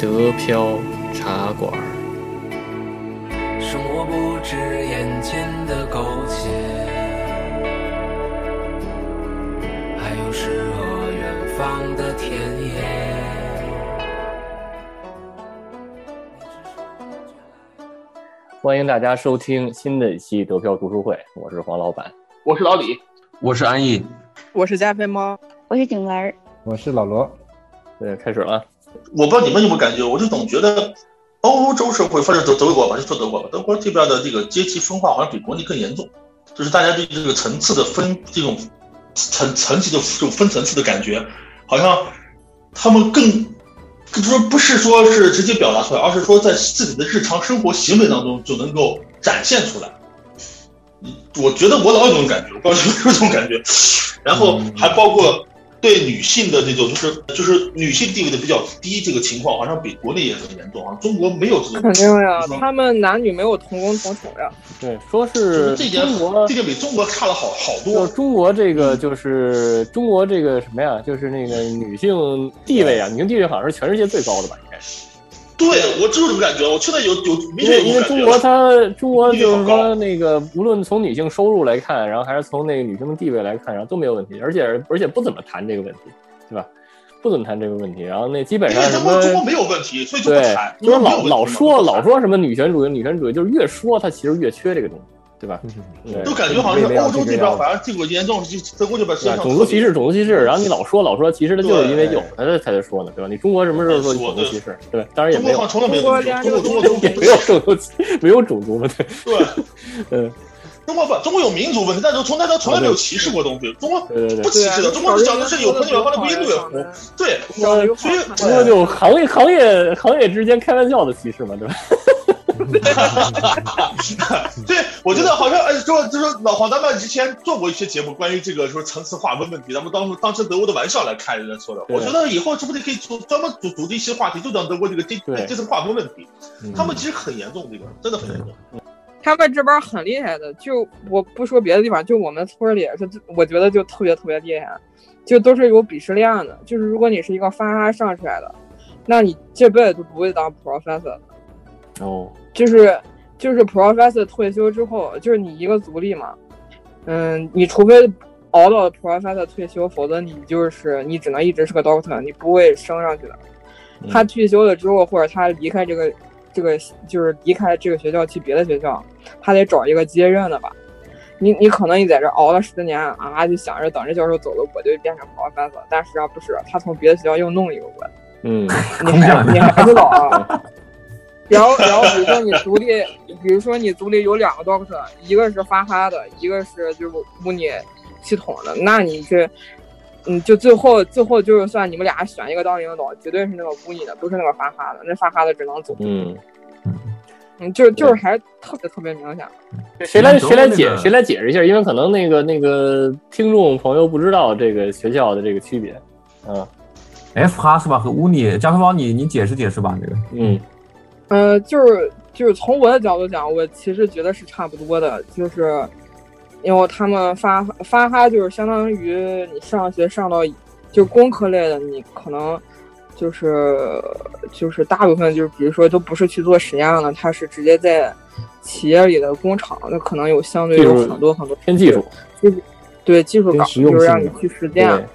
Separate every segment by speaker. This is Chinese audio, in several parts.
Speaker 1: 德飘茶馆。
Speaker 2: 生活不止眼前的苟且，还有诗和远方的田野。
Speaker 1: 欢迎大家收听新的一期德飘读书会，我是黄老板。
Speaker 3: 我是老李，
Speaker 4: 我是安逸，
Speaker 5: 我是加菲猫，
Speaker 6: 我是景文，
Speaker 7: 我是老罗。
Speaker 1: 对，开始了。
Speaker 3: 我不知道你们有没有感觉，我就总觉得欧洲社会，或者德德国吧，就说德国吧，德国这边的这个阶级分化好像比国内更严重，就是大家对这个层次的分，这种层层级的这种分层次的感觉，好像他们更，就说不是说是直接表达出来，而是说在自己的日常生活行为当中就能够展现出来。我觉得我老有这种感觉，我不知道有没有这种感觉，然后还包括。对女性的这种，就是就是女性地位的比较低，这个情况好像比国内也很严重啊。中国没有这种，
Speaker 5: 肯定呀，他们男女没有同工同酬呀。
Speaker 1: 对，说是
Speaker 3: 这点，这点比中国差了好好多。
Speaker 1: 就中国这个，就是中国这个什么呀？就是那个女性地位啊，女性地位好像是全世界最高的吧？应该是。
Speaker 3: 对，我就是这种感觉。我现在有有明显
Speaker 1: 因为中国它中国就是说那个，无论从女性收入来看，然后还是从那个女性的地位来看，然后都没有问题，而且而且不怎么谈这个问题，对吧？不怎么谈这个问题。然后那基本上什么
Speaker 3: 中国没有问题，所以就不谈。
Speaker 1: 就是老老说老说什么女权主义，女权主义就是越说它其实越缺这个东西。对吧？
Speaker 3: 都感觉好像是欧洲这边反而这个严重，德国这边
Speaker 1: 种族歧视，种族歧视。然后你老说老说，其实他就是因为有他才在说呢，对吧？你中国什么时候说种族歧视？对，当然也没有，
Speaker 3: 从来没有，中国中国
Speaker 1: 也没有种族，没有种族嘛，对。
Speaker 3: 对，嗯，中国不，中国有民族问题，但是从来他从来没有歧视过东西。中国不歧视的，中国讲的是有朋友后来不一对付。对，所以
Speaker 1: 中国就行业行业行业之间开玩笑的歧视嘛，对吧？
Speaker 3: 对，我觉得好像，呃，说就说老黄，咱们之前做过一些节目，关于这个说层次划分问题，咱们当初当成德国的玩笑来看人家说的。我觉得以后是不是可以组专门组组织一些话题，就讲德国这个阶阶层划分问题？他们其实很严重，这个真的很严重。
Speaker 5: 他们这边很厉害的，就我不说别的地方，就我们村里是，我觉得就特别特别厉害，就都是有鄙视链的。就是如果你是一个发哈上出来的，那你这辈子都不会当 professor。
Speaker 1: 哦。
Speaker 5: 就是就是 professor 退休之后，就是你一个族里嘛，嗯，你除非熬到 professor 退休，否则你就是你只能一直是个 doctor，你不会升上去的。他退休了之后，或者他离开这个这个就是离开这个学校去别的学校，他得找一个接任的吧。你你可能你在这熬了十年啊，就想着等着教授走了，我就变成 professor，但实际上不是，他从别的学校又弄一个过来。
Speaker 1: 嗯，
Speaker 5: 你还你还不老啊。然后，然后比如说你组里，比如说你组里有两个 doctor，一个是发哈的，一个是就是乌尼系统的，那你去，嗯，就最后最后就是算你们俩选一个当领导，绝对是那个乌尼的，不是那个发哈的，那发哈的只能走。
Speaker 1: 嗯
Speaker 5: 嗯，就就是还特别特别明显。
Speaker 1: 谁来谁来解谁来解释一下？因为可能那个那个听众朋友不知道这个学校的这个区别。嗯
Speaker 4: ，F 哈是吧？和乌尼，加菲猫，你你解释解释吧，这个。
Speaker 1: 嗯。
Speaker 5: 嗯，就是就是从我的角度讲，我其实觉得是差不多的，就是因为他们发发哈就是相当于你上学上到就工科类的，你可能就是就是大部分就是比如说都不是去做实验了，他是直接在企业里的工厂，那可能有相对有很多很多
Speaker 1: 偏技术，
Speaker 5: 就是对技术岗，就是让你去实践，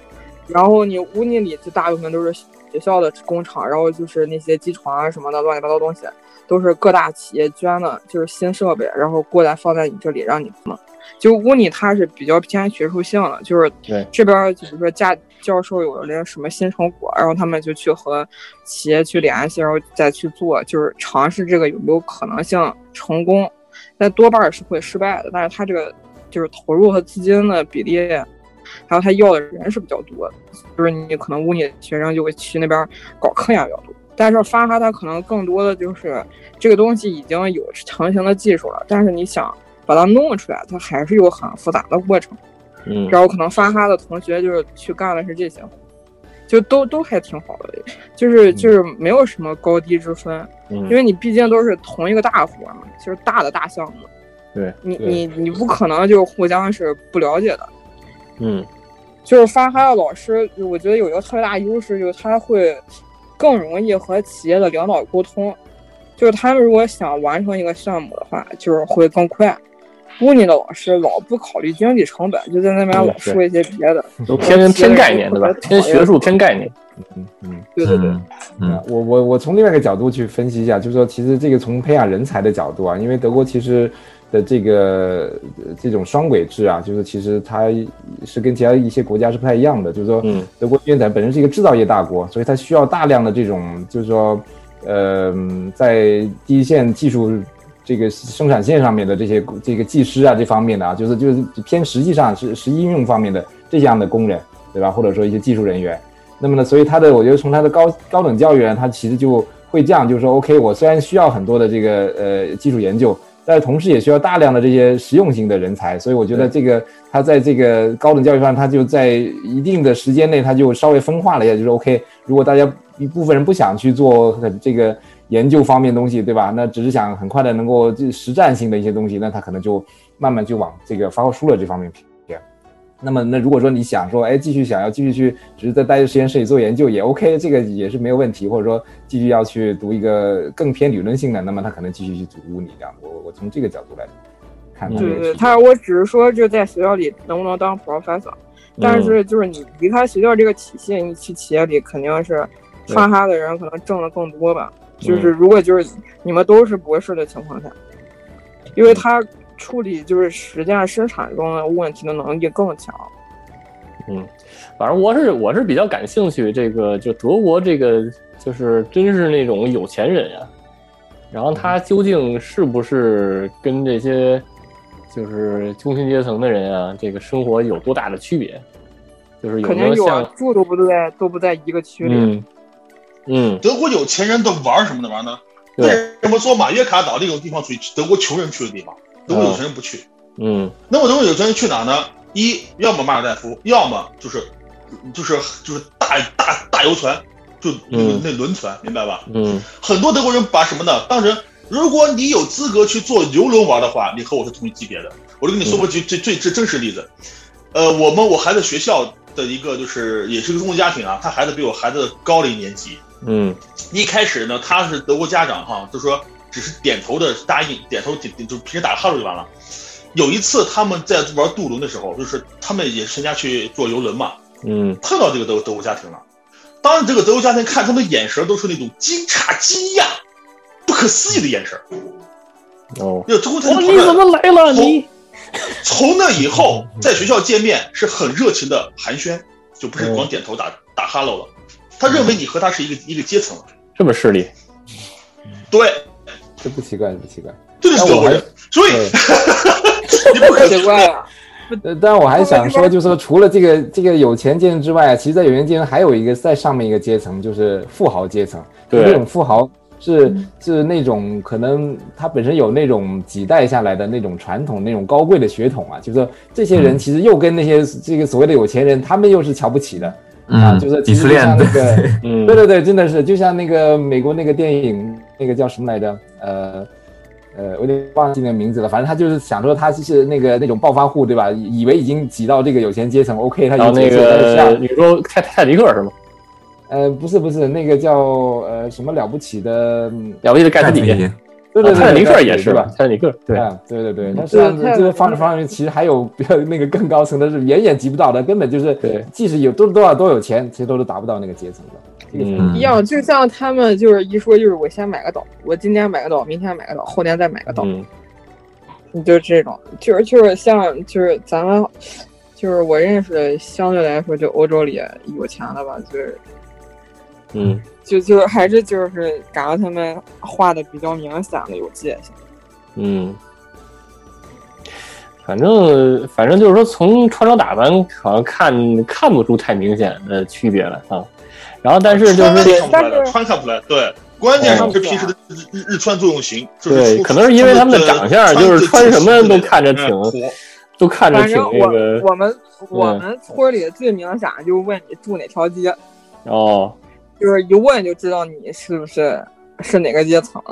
Speaker 5: 然后你屋里里就大部分都是。学校的工厂，然后就是那些机床啊什么的乱七八糟东西，都是各大企业捐的，就是新设备，然后过来放在你这里让你弄。就乌尼它是比较偏学术性的，就是这边就比如说教教授有了那什么新成果，然后他们就去和企业去联系，然后再去做，就是尝试这个有没有可能性成功，但多半是会失败的。但是它这个就是投入和资金的比例。还有他要的人是比较多的，就是你可能屋里学生就会去那边搞科研比较多。但是发哈他可能更多的就是这个东西已经有成型的技术了，但是你想把它弄出来，它还是有很复杂的过程。
Speaker 1: 嗯，
Speaker 5: 然后可能发哈的同学就是去干的是这些，就都都还挺好的，就是就是没有什么高低之分，因为你毕竟都是同一个大活嘛，就是大的大项目。
Speaker 1: 对，
Speaker 5: 你你你不可能就互相是不了解的。
Speaker 1: 嗯，
Speaker 5: 就是发哈的老师，我觉得有一个特别大优势，就是他会，更容易和企业的领导沟通，就是他们如果想完成一个项目的话，就是会更快。乌尼的老师老不考虑经济成本，就在那边老说一些别的，
Speaker 1: 都偏偏概念对吧？偏学术偏概念。
Speaker 5: 嗯嗯，对对对。
Speaker 6: 嗯，我我我从另外一个角度去分析一下，就是说，其实这个从培养人才的角度啊，因为德国其实的这个这种双轨制啊，就是其实它是跟其他一些国家是不太一样的。就是说，德国因为本身是一个制造业大国，所以它需要大量的这种，就是说，呃，在第一线技术。这个生产线上面的这些这个技师啊，这方面的啊，就是就是偏实际上是实际应用方面的这样的工人，对吧？或者说一些技术人员。那么呢，所以他的我觉得从他的高高等教育，他其实就会这样，就是说，OK，我虽然需要很多的这个呃技术研究，但是同时也需要大量的这些实用性的人才。所以我觉得这个他在这个高等教育上，他就在一定的时间内，他就稍微分化了一下，就是 OK，如果大家一部分人不想去做很这个。研究方面东西，对吧？那只是想很快的能够实战性的一些东西，那他可能就慢慢就往这个发挥输了这方面偏。那么，那如果说你想说，哎，继续想要继续去，只是在待在实验室里做研究也 OK，这个也是没有问题。或者说继续要去读一个更偏理论性的，那么他可能继续去读物理这样。我我从这个角度来看。
Speaker 5: 对对，他我只是说就在学校里能不能当 professor，但是就是你离开学校这个体系，你去企业里肯定是发哈的人可能挣的更多吧。就是如果就是你们都是博士的情况下，因为他处理就是实践生产中的问题的能力更强。
Speaker 1: 嗯，反正我是我是比较感兴趣这个，就德国这个就是真是那种有钱人呀，然后他究竟是不是跟这些就是中薪阶层的人啊，这个生活有多大的区别？就是
Speaker 5: 肯定有，住都不在都不在一个区
Speaker 1: 里。嗯，
Speaker 3: 德国有钱人都玩什么的玩呢？为什么说马约卡岛这种地方属于德国穷人去的地方？德国有钱人不去。
Speaker 1: 嗯，
Speaker 3: 那么德国有钱人去哪呢？一，要么马尔代夫，要么就是就是就是大大大游船，就那个那轮船，明白吧？
Speaker 1: 嗯，
Speaker 3: 很多德国人把什么呢？当成如果你有资格去坐游轮玩的话，你和我是同一级别的。我就跟你说过最最最最真实例子。呃，我们我孩子学校的一个就是也是个中国家庭啊，他孩子比我孩子高了一年级。
Speaker 1: 嗯，
Speaker 3: 一开始呢，他是德国家长哈，就说只是点头的答应，点头点就平时打个哈喽就完了。有一次他们在玩渡轮的时候，就是他们也全家去坐游轮嘛，
Speaker 1: 嗯，
Speaker 3: 碰到这个德德国家庭了。当时这个德国家庭看他们眼神都是那种惊诧、惊讶、不可思议的眼神。
Speaker 1: 哦，
Speaker 3: 要中国
Speaker 1: 你怎么来了？你
Speaker 3: 从那以后在学校见面是很热情的寒暄，就不是光点头打打哈喽了。他认为你和他是一个一个阶层，
Speaker 1: 这么势利，
Speaker 3: 对，
Speaker 6: 这不奇怪，不奇怪，
Speaker 3: 这就是德国人，所以 你不可
Speaker 5: 奇怪啊。
Speaker 6: 呃，但我还想说，就是说，除了这个这个有钱阶层之外，其实，在有钱阶层还有一个在上面一个阶层，就是富豪阶层。
Speaker 1: 对，
Speaker 6: 这种富豪是是那种可能他本身有那种几代下来的那种传统、那种高贵的血统啊，就是说，这些人其实又跟那些这个所谓的有钱人，他们又是瞧不起的。啊，就是其实像那个，对对对，真的是就像那个美国那个电影，那个叫什么来着？呃呃，我有点忘记那个名字了。反正他就是想说他是那个那种暴发户，对吧？以为已经挤到这个有钱阶层，OK，他有
Speaker 1: 那个你说泰泰迪克是吗？
Speaker 6: 呃，不是不是，那个叫呃什么了不起的
Speaker 1: 了不起的盖茨比。
Speaker 6: 对对对，
Speaker 1: 泰坦尼克也是吧？泰坦尼克，
Speaker 6: 对啊，对对对。那实际上，这个方方面其实还有比较 那个更高层的，是远远及不到的，根本就是，即使有多多少多有钱，其实都是达不到那个阶层的。
Speaker 1: 嗯，
Speaker 5: 一样，就像他们就是一说，就是我先买个岛，我今天买个岛，明天买个岛，后天再买个岛。
Speaker 1: 嗯，
Speaker 5: 你就这种，就是就是像就是咱们，就是我认识的，相对来说就欧洲里有钱的吧，就是，
Speaker 1: 嗯。
Speaker 5: 就就还是就是感觉他们画的比较明显的有界限，
Speaker 1: 嗯，反正反正就是说从穿着打扮好像看看不出太明显的区别来啊，然后但是就是
Speaker 3: 穿看不出来，对，关键是平时的日日日穿作用型，
Speaker 1: 对，可能是因为他们的长相，就是穿什么都看着挺，都看着挺那
Speaker 5: 个。我们我们村里最明显就是问你住哪条街，
Speaker 1: 哦。
Speaker 5: 就是一问就知道你是不是是哪个阶层，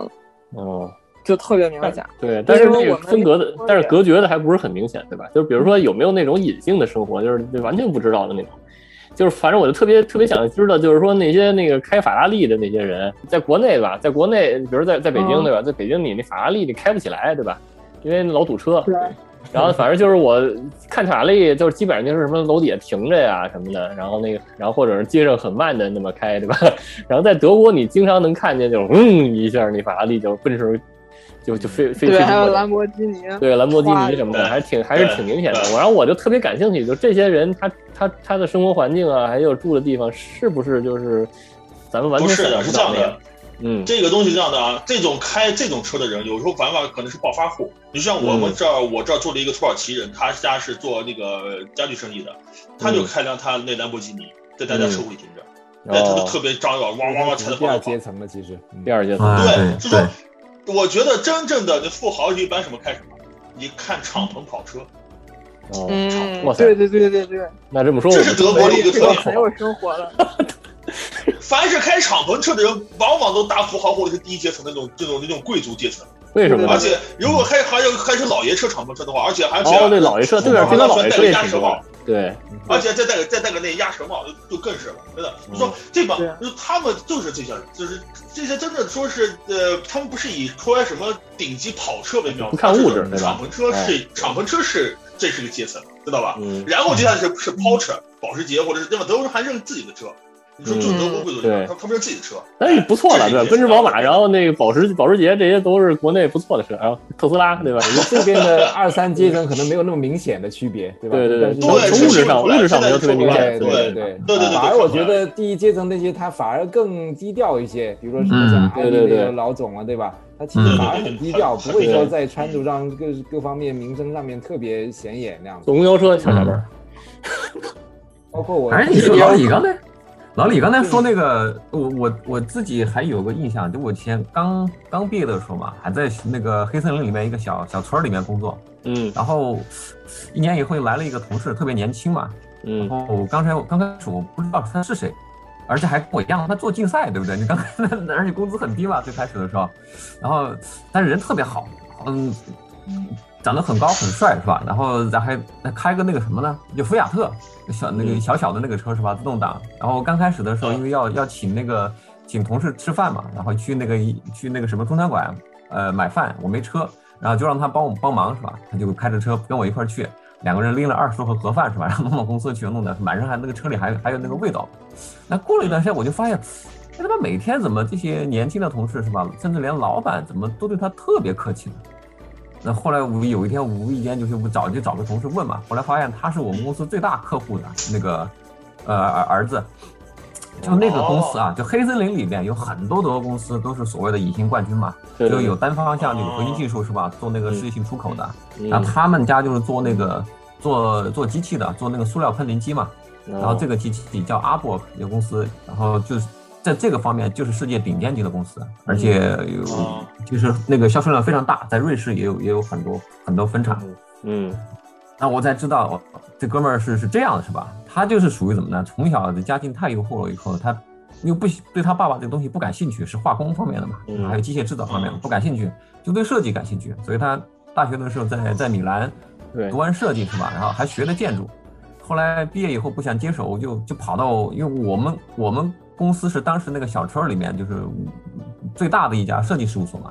Speaker 1: 哦，
Speaker 5: 就特别明显。
Speaker 1: 对，但是那个分隔的，但是隔绝的还不是很明显，对吧？就比如说有没有那种隐性的生活，就是完全不知道的那种。就是反正我就特别特别想知道，就是说那些那个开法拉利的那些人，在国内吧，在国内，比如在在北京对吧，在北京你那法拉利你开不起来对吧？因为老堵车。
Speaker 5: 对。
Speaker 1: 然后反正就是我看法拉利，就是基本上就是什么楼底下停着呀什么的，然后那个，然后或者是街上很慢的那么开，对吧？然后在德国你经常能看见，就嗯一下，那法拉利就奔驰。就就飞飞
Speaker 5: 对，还有兰博基尼，
Speaker 1: 对兰博基尼什么的，还挺还是挺明显的。我然后我就特别感兴趣，就这些人他他他的生活环境啊，还有住的地方，是不是就是咱们完全不
Speaker 3: 是的，是这样的。
Speaker 1: 嗯，
Speaker 3: 这个东西是这样的啊，这种开这种车的人，有时候反而可能是暴发户。你像我们这儿，我这儿住了一个土耳其人，他家是做那个家具生意的，他就开辆他那兰博基尼在大家车库里停着，哎，他就特别张扬，哇哇哇踩的。
Speaker 6: 第二阶层的其实，
Speaker 1: 第二阶层，
Speaker 3: 对，就说。我觉得真正的那富豪一般什么开什么，你看敞篷跑车。
Speaker 1: 哦，
Speaker 5: 哇塞，对对对对对。
Speaker 1: 那这么说，
Speaker 3: 这是德国的一个特点。
Speaker 5: 很有生活了。
Speaker 3: 凡是开敞篷车的人，往往都大富豪或者是第一阶层那种这种那种贵族阶层。
Speaker 1: 为什么？
Speaker 3: 而且如果还还要开是老爷车敞篷车的话，而且而且
Speaker 1: 哦，对老爷车，对边非常老爷车也挺多。对，
Speaker 3: 而且再戴个再戴个那鸭舌帽，就更是了，真的。你说这帮，就他们就是这些，就是这些真的说是呃，他们不是以开什么顶级跑车为标
Speaker 1: 不看物质，
Speaker 3: 敞篷车是敞篷车是这是个阶层，知道吧？然后接下来是是 Porsche 保时捷或者是对吧？德国人还认自己的车。你说就德国贵族车，他他们是自己的车，
Speaker 1: 哎，不错了，对，奔驰、宝马，然后那个保时保时捷，这些都是国内不错的车，然后特斯拉，对吧？
Speaker 6: 这边的二三阶层可能没有那么明显的区别，对吧？
Speaker 1: 对对
Speaker 3: 对，
Speaker 1: 从物质上，物质上没有特别明显，
Speaker 6: 对
Speaker 3: 对
Speaker 6: 对
Speaker 3: 对对。
Speaker 6: 反而我觉得第一阶层那些他反而更低调一些，比如说什么像
Speaker 1: 对对对
Speaker 6: 老总啊，对吧？他其实反而很低调，不会说在穿着上各各方面名声上面特别显眼那样。
Speaker 1: 坐公交车上下班，
Speaker 6: 包括我，
Speaker 4: 哎，你说你刚才。老李刚才说那个，我我我自己还有个印象，就我以前刚刚毕业的时候嘛，还在那个黑森林里面一个小小村里面工作，
Speaker 1: 嗯，
Speaker 4: 然后一年以后来了一个同事，特别年轻嘛，
Speaker 1: 嗯，
Speaker 4: 然后刚才我刚开始我不知道他是谁，而且还跟我一样，他做竞赛，对不对？你刚才而且工资很低嘛，最开始的时候，然后但是人特别好，嗯。长得很高很帅是吧？然后咱还开个那个什么呢？就菲亚特小那个小小的那个车是吧？自动挡。然后刚开始的时候，因为要要请那个请同事吃饭嘛，然后去那个去那个什么中餐馆，呃，买饭。我没车，然后就让他帮我帮忙是吧？他就开着车跟我一块去，两个人拎了二十多盒盒饭是吧？然后弄到公司去，弄的满身还那个车里还还有那个味道。那过了一段时间，我就发现，哎他妈每天怎么这些年轻的同事是吧？甚至连老板怎么都对他特别客气呢？那后来我有一天无意间就是我找就找个同事问嘛，后来发现他是我们公司最大客户的那个呃儿儿子，就那个公司啊，就黑森林里面有很多德国公司都是所谓的隐形冠军嘛，就有单方向有核心技术是吧，做那个世界性出口的，然后他们家就是做那个做做机器的，做那个塑料喷淋机嘛，然后这个机器叫阿博有公司，然后就是。在这个方面就是世界顶尖级的公司，而且有就是那个销售量非常大，在瑞士也有也有很多很多分厂。
Speaker 1: 嗯，
Speaker 4: 那我才知道这哥们儿是是这样的，是吧？他就是属于怎么呢？从小的家境太优厚了，以后他又不对他爸爸这个东西不感兴趣，是化工方面的嘛，还有机械制造方面的不感兴趣，就对设计感兴趣。所以他大学的时候在在米兰读完设计是吧？然后还学了建筑，后来毕业以后不想接手，就就跑到因为我们我们。公司是当时那个小村里面就是最大的一家设计事务所嘛，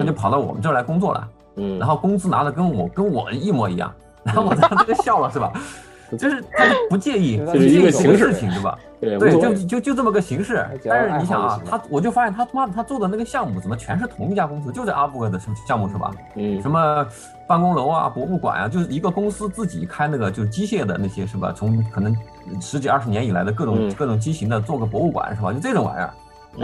Speaker 4: 他就跑到我们这儿来工作了，
Speaker 1: 嗯，
Speaker 4: 然后工资拿的跟我跟我一模一样，然后我当时就笑了，是吧？就是他不介意，
Speaker 1: 就是一个形
Speaker 4: 式情，对吧？
Speaker 1: 对，
Speaker 4: 就就就这么个形式。但是你想啊，他我就发现他他妈他做的那个项目怎么全是同一家公司，就在阿布的项目是吧？
Speaker 1: 嗯，
Speaker 4: 什么办公楼啊、博物馆啊，就是一个公司自己开那个就是机械的那些是吧？从可能十几二十年以来的各种各种机型的做个博物馆是吧？就这种玩意儿，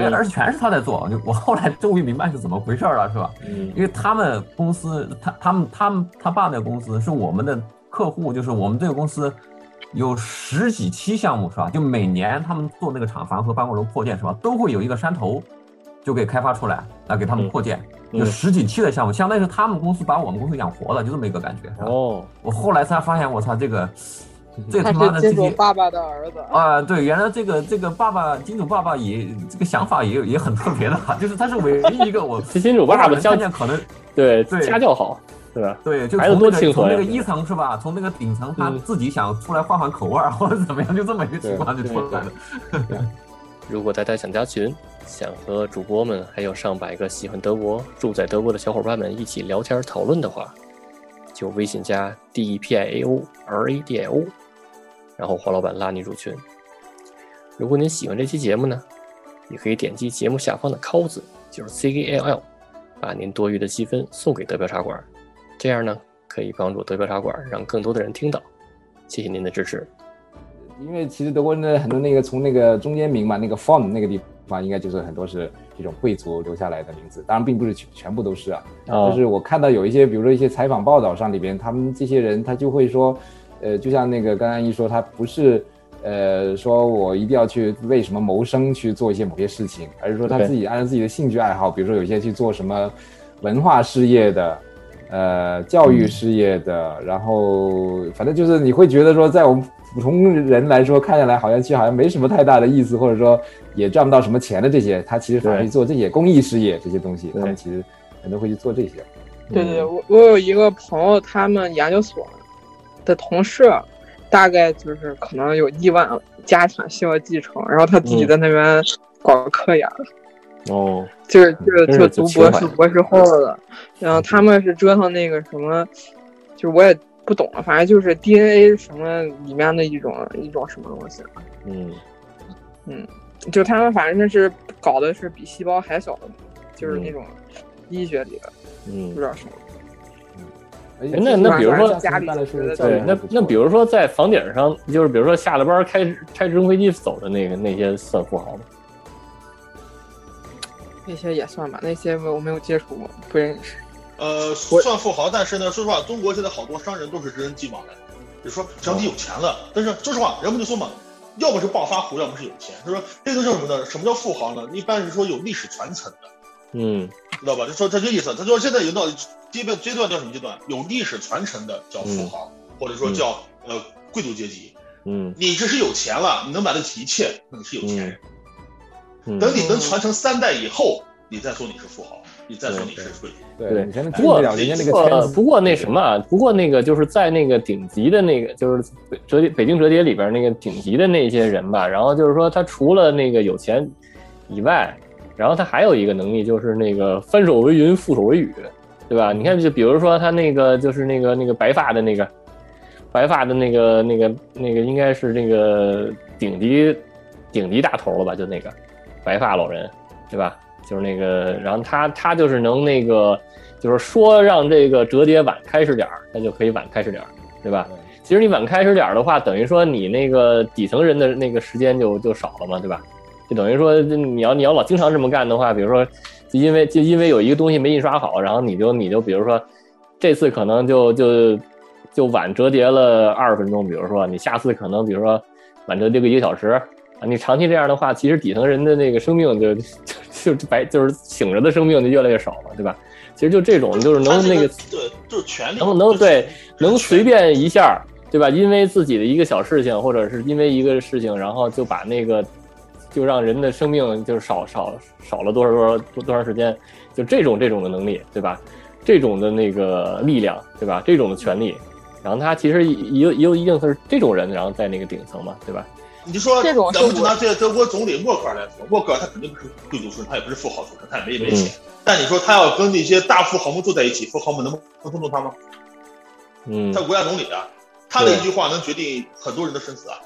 Speaker 4: 哎，而且全是他在做。就我后来 终于明白是怎么回事了是吧？
Speaker 1: 嗯，
Speaker 4: 因为他们公司他他们他们他爸那个公司是我们的。客户就是我们这个公司，有十几期项目是吧？就每年他们做那个厂房和办公楼扩建是吧？都会有一个山头，就给开发出来来给他们扩建，有十几期的项目，相当于是他们公司把我们公司养活了，就这么一个感觉。
Speaker 1: 哦，
Speaker 4: 我后来才发现，我操，这个这他妈的
Speaker 5: 金主爸爸的儿子
Speaker 4: 啊！对，原来这个这个爸爸金主爸爸也这个想法也也很特别的，就是他是唯一一个我
Speaker 1: 金主爸爸
Speaker 4: 相见可能
Speaker 1: 对对家教好。对吧？
Speaker 4: 对，就从那
Speaker 1: 亲和呀
Speaker 4: 个从那个一层是吧？从那个顶层他
Speaker 1: 嗯
Speaker 4: 自己想出来换换口味儿或者怎么样，就这么一个情况就出来了。
Speaker 1: 如果大家想加群，想和主播们还有上百个喜欢德国、住在德国的小伙伴们一起聊天讨论的话，就微信加 D E P I A O R A D I O，然后黄老板拉你入群。如果您喜欢这期节目呢，也可以点击节目下方的 “call” 字，就是 C A L L，把您多余的积分送给德标茶馆，这样呢可以帮助德标茶馆让更多的人听到。谢谢您的支持。
Speaker 6: 因为其实德国人的很多那个从那个中间名嘛，那个 “form” 那个地方，应该就是很多是这种贵族留下来的名字，当然并不是全全部都是啊。
Speaker 1: 啊
Speaker 6: 就是我看到有一些，比如说一些采访报道上里边，他们这些人他就会说，呃，就像那个刚刚一说，他不是呃说我一定要去为什么谋生去做一些某些事情，而是说他自己按照自己的兴趣爱好，比如说有一些去做什么文化事业的。呃，教育事业的，然后反正就是你会觉得说，在我们普通人来说，看下来好像其实好像没什么太大的意思，或者说也赚不到什么钱的这些，他其实反而
Speaker 1: 对。
Speaker 6: 去做这些公益事业这些东西，
Speaker 1: 对
Speaker 6: 他们其实很多会去做这些。
Speaker 5: 对对对，我我有一个朋友，他们研究所的同事，大概就是可能有亿万家产需要继承，然后他自己
Speaker 1: 嗯。
Speaker 5: 在那边搞科研，
Speaker 1: 哦，
Speaker 5: 就是就是就读博士、博士后的，然后他们是折腾那个什么，就是我也不懂了，反正就是 DNA 什么里面的一种一种什么东西，
Speaker 1: 嗯。
Speaker 5: 嗯就他们反正是搞的是比细胞还小的，就是
Speaker 1: 嗯。
Speaker 5: 那种医学里的，不
Speaker 1: 嗯
Speaker 5: 知，道什么。
Speaker 1: 哎那那比如说
Speaker 5: 家里
Speaker 6: 办的
Speaker 1: 对，那那比
Speaker 6: 如
Speaker 1: 如说在房顶上，就是比如说下了班开开直升飞机走的那个那些算富豪吗？
Speaker 5: 那些也算吧，那些我没有接触过，不认识。
Speaker 3: 呃，算富豪，但是呢，说实话，中国现在好多商人都是人人既往的，就是说只要你有钱了，但是说实话，人们就说嘛，要么是暴发户，要么是有钱。他说这个叫什么呢？什么叫富豪呢？一般是说有历史传承的，
Speaker 1: 嗯
Speaker 3: 知道吧？就说这个意思。他说现在有到阶段阶段叫什么阶段？有历史传承的叫富豪，或者说叫呃贵族阶级。
Speaker 1: 嗯
Speaker 3: 你这是有钱了，你能买得起一切，那你是有钱人。
Speaker 1: 嗯，
Speaker 3: 等你能传承三代以后，你再说你是富豪，你再说你是贵族。
Speaker 1: 对
Speaker 6: 对你才能
Speaker 1: 不过
Speaker 6: 进得了人家那个
Speaker 1: 不过
Speaker 6: 圈子。
Speaker 1: 不过那什么啊，不过那个就是在那个顶级的那个，就是北折叠北京折叠里边那个顶级的那些人吧，然后就是说他除了那个有钱以外，然后他还有一个能力，就是那个翻手为云，覆手为雨，对吧？你看，就比如说他那个就是那个那个白发的那个白发的那个那个那个应该是那个顶级顶级大头了吧？就那个白发老人，对吧？就是那个，然后他他就是能那个，就是说让这个折叠晚开始点儿，他就可以晚开始点儿，对吧？其实你晚开始点儿的话，等于说你那个底层人的那个时间就就少了嘛，对吧？就等于说你要你要老经常这么干的话，比如说就因为就因为有一个东西没印刷好，然后你就你就比如说这次可能就就就晚折叠了二十分钟，比如说你下次可能比如说晚折叠个一个小时啊，你长期这样的话，其实底层人的那个生命就就就白就是醒着的生命就越来越少了，对吧？其实就这种就是能那个
Speaker 3: 对，就是权利，
Speaker 1: 能能对能随便一下，对吧？因为自己的一个小事情，或者是因为一个事情，然后就把那个就让人的生命就是少少少了多少多少多多长时间，就这种这种的能力，对吧？这种的那个力量，对吧？这种的权利，然后他其实也有也有一定是这种人，然后在那个顶层嘛，对吧？
Speaker 3: 你就说，
Speaker 5: 这种
Speaker 3: 咱们就拿这德国总理默克尔来说，默克尔他肯定不是贵族出身，他也不是富豪出身，他也没没钱。但你说他要跟那些大富豪们坐在一起，富豪们能能尊重他吗？
Speaker 1: 嗯
Speaker 3: 他，国家总理啊，他的一句话能决定很多人的生死啊，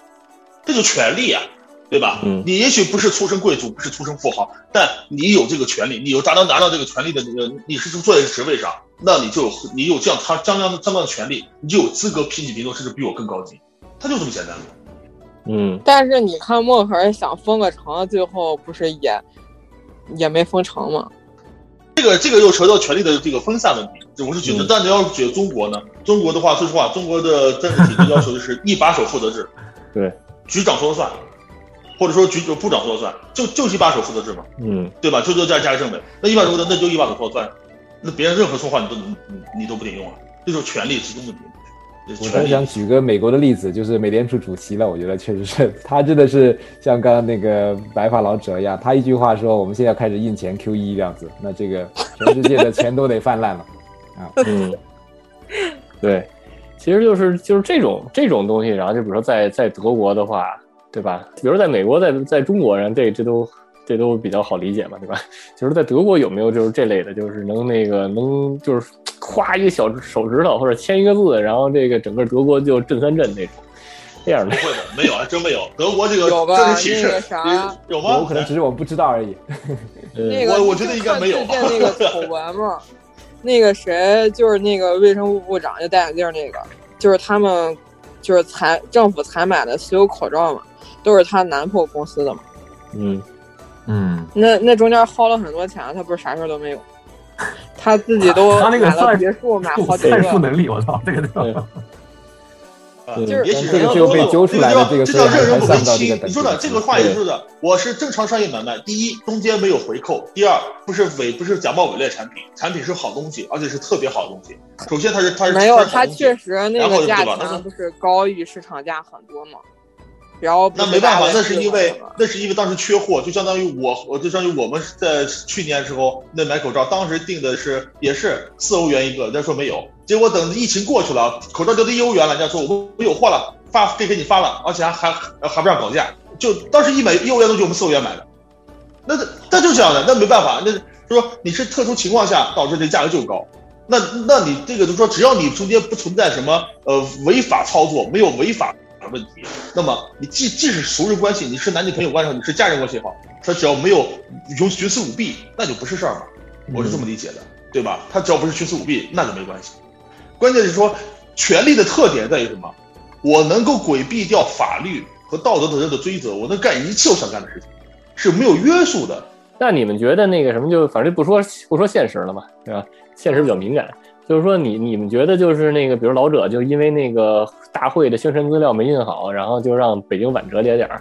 Speaker 3: 这就权利啊，对吧？
Speaker 1: 嗯
Speaker 3: 你也许不是出身贵族，不是出身富豪，但你有这个权利，你有达到拿到这个权利的这个，你是坐在这个职位上，那你就有你有这样他相当相当的权利，你就有资格平起平坐，甚至比我更高级，他就这么简单。
Speaker 1: 嗯，
Speaker 5: 但是你看默克尔想封个城，最后不是也也没封成吗？
Speaker 3: 这个这个又扯到权力的这个分散问题，我是觉得，
Speaker 1: 嗯
Speaker 3: 但你要是觉得中国呢，中国的话，说实话，中国的政治体制要求的是 一把手负责制，
Speaker 1: 对，
Speaker 3: 局长说了算，或者说局部长说了算，就就是一把手负责制嘛，
Speaker 1: 嗯，
Speaker 3: 对吧？就就加加个政委，那一把手负责，那就一把手说了算，那别人任何说话你都你你你都不顶用啊，这就是权力集中的问题。
Speaker 6: 我
Speaker 3: 权力
Speaker 6: 当时想举个美国的例子，就是美联储主席了。我觉得确实是他真的是像刚刚那个白发老者一样，他一句话说我们现在开始印钱 QE 这样子，那这个全世界的钱都得泛滥了啊。
Speaker 1: 嗯，对，其实就是就是这种这种东西，然后就比如说在在德国的话，对吧？比如在美国，在在中国人，这这都这都比较好理解嘛，对吧？就是在德国有没有就是这类的，就是能那个能就是夸一个小手指头或者签一个字，然后这个整个德国就震三震那种。这样的
Speaker 3: 不会的，没有啊，真没有。德国这个
Speaker 5: 有吧？
Speaker 3: 这
Speaker 5: 个啥，
Speaker 3: 有吗？
Speaker 6: 有可能只是我不知道而已。
Speaker 5: 那个
Speaker 3: 我我觉得应该没有
Speaker 5: 那个丑闻嘛，那个谁就是那个卫生部部长就戴眼镜那个，就是他们就是采政府采买的所有口罩嘛，都是他男朋友公司的嘛。
Speaker 1: 嗯
Speaker 4: 嗯，
Speaker 5: 那那中间薅了很多钱，他不是啥事儿都没有，他自己都
Speaker 4: 他那个
Speaker 5: 买了
Speaker 4: 算
Speaker 5: 别墅，买好几个。
Speaker 4: 算术能力，我操，这个
Speaker 1: 对
Speaker 3: 呃
Speaker 5: 就是
Speaker 3: 也许
Speaker 6: 这个只有被揪出来的这个
Speaker 3: 这叫
Speaker 6: 虽然还
Speaker 3: 任人唯亲
Speaker 6: 算不到这个。等级
Speaker 3: 你说的这个话也是说的，我是正常商业买卖。第一，中间没有回扣；第二，不是伪不是假冒伪劣产品，产品是好东西，而且是特别好的东西。首先它是它是
Speaker 5: 没有，
Speaker 3: 它
Speaker 5: 确实那个价
Speaker 3: 对吧那
Speaker 5: 钱不是高于市场价很多嘛。然后
Speaker 3: 那没办法，那是因为那是因为当时缺货，就相当于我，我就相当于我们在去年的时候那买口罩，当时定的是也是四欧元一个，人家说没有，结果等疫情过去了，口罩掉到一欧元了，人家说我们有货了，发可以给你发了，而且还还还不让搞价，就当时一买一欧元东西我们四欧元买的，那那就这样的，那没办法，那就说你是特殊情况下导致这价格就高。那那你这个就是说，只要你中间不存在什么呃违法操作，没有违法的问题，那么你既即使熟人关系，你是男女朋友关系，你是家人关系也好，他只要没有有徇私舞弊，那就不是事儿嘛。我是这么理解的，对吧？他只要不是徇私舞弊，那就没关系。关键是说，权力的特点在于什么？我能够规避掉法律和道德责任的追责，我能干一切我想干的事情，是没有约束的。
Speaker 1: 那你们觉得那个什么就反正不说不说现实了嘛，对吧？现实比较敏感，就是说你你们觉得就是那个，比如老者就因为那个大会的宣传资料没印好，然后就让北京晚折叠点儿，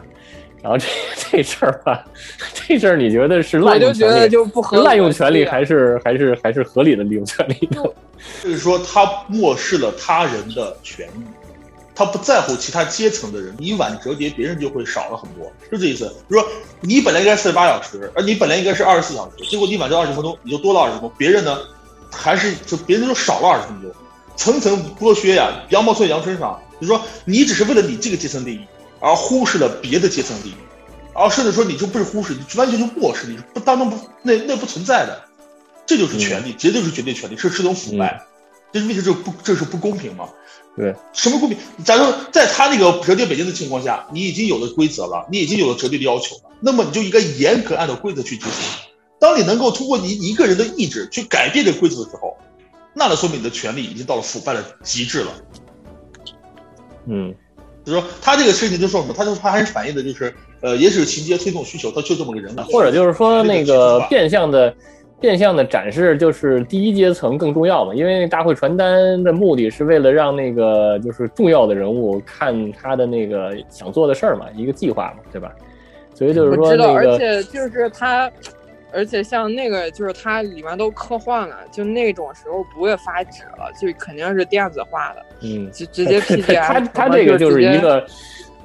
Speaker 1: 然后这这事儿吧，这事儿你觉得是滥用权利，
Speaker 5: 觉得就不合
Speaker 1: 滥用权利
Speaker 5: 还
Speaker 1: 还是还是还是合理的利用权利呢？
Speaker 3: 就是说他漠视了他人的权益，他不在乎其他阶层的人，你晚折叠，别人就会少了很多，是这意思。比如说你本来应该四十八小时，而你本来应该是二十四小时，结果你晚折二十分钟，你就多了二十分钟，别人呢还是就别人就少了二十分钟，层层剥削呀，羊毛出在羊身上。就是说你只是为了你这个阶层利益，而忽视了别的阶层利益，而甚至说你就不是忽视，你完全就漠视，你不当中不那那不存在的。这就是权利，绝对是绝对权利，是是种腐败，这是为什么这不这是不公平吗？
Speaker 1: 对，
Speaker 3: 什么公平？假如在他那个折叠北京的情况下，你已经有了规则了，你已经有了折叠的要求了，那么你就应该严格按照规则去执行。当你能够通过你一个人的意志去改变这个规则的时候，那就说明你的权利已经到了腐败的极致了。
Speaker 1: 嗯，
Speaker 3: 就是说他这个事情就说什么？他就他还是反映的就是，呃，也许情节推动需求，他就这么个人了。
Speaker 1: 或者就是说那个
Speaker 3: 变。
Speaker 1: 相的。变相的展示就是第一阶层更重要嘛，因为大会传单的目的是为了让那个就是重要的人物看他的那个想做的事儿嘛，一个计划嘛，对吧？所以就是说
Speaker 5: 而且就是他，而且像那个就是它里面都科幻了，就那种时候不会发纸了，就肯定是电子化的，
Speaker 1: 嗯，
Speaker 5: 直直接 PDF。
Speaker 1: 他他这个就是一个